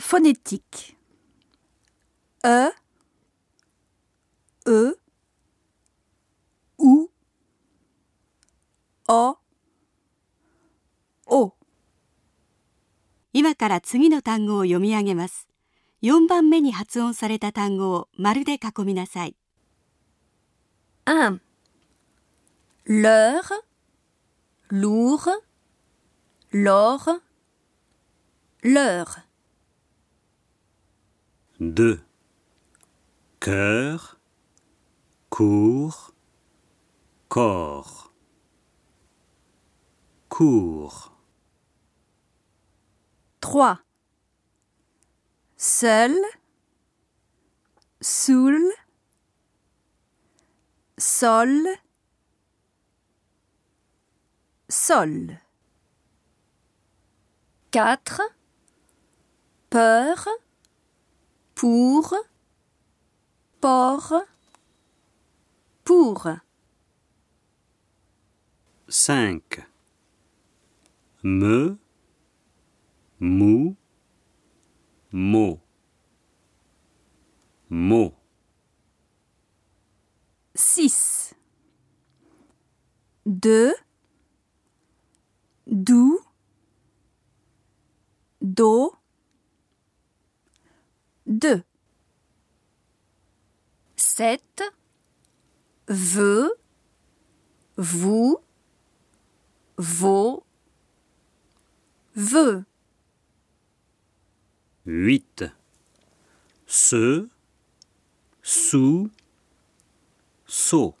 Phonétique. E, E, OU, O, O. 今から次の単語を読み上げます。4番目に発音された単語を丸で囲みなさい。1. L'heure, lourd, l'or, l'heure. 2. Cœur, court, corps. Court. 3. Seul, soul, sol, sol. 4. Peur, pour, port, pour. 5. Me, mou, mot. Mot. 6. De, doux, do, de. 7. Veux, vous, vos, veut. 8. Ce, sous. Sous.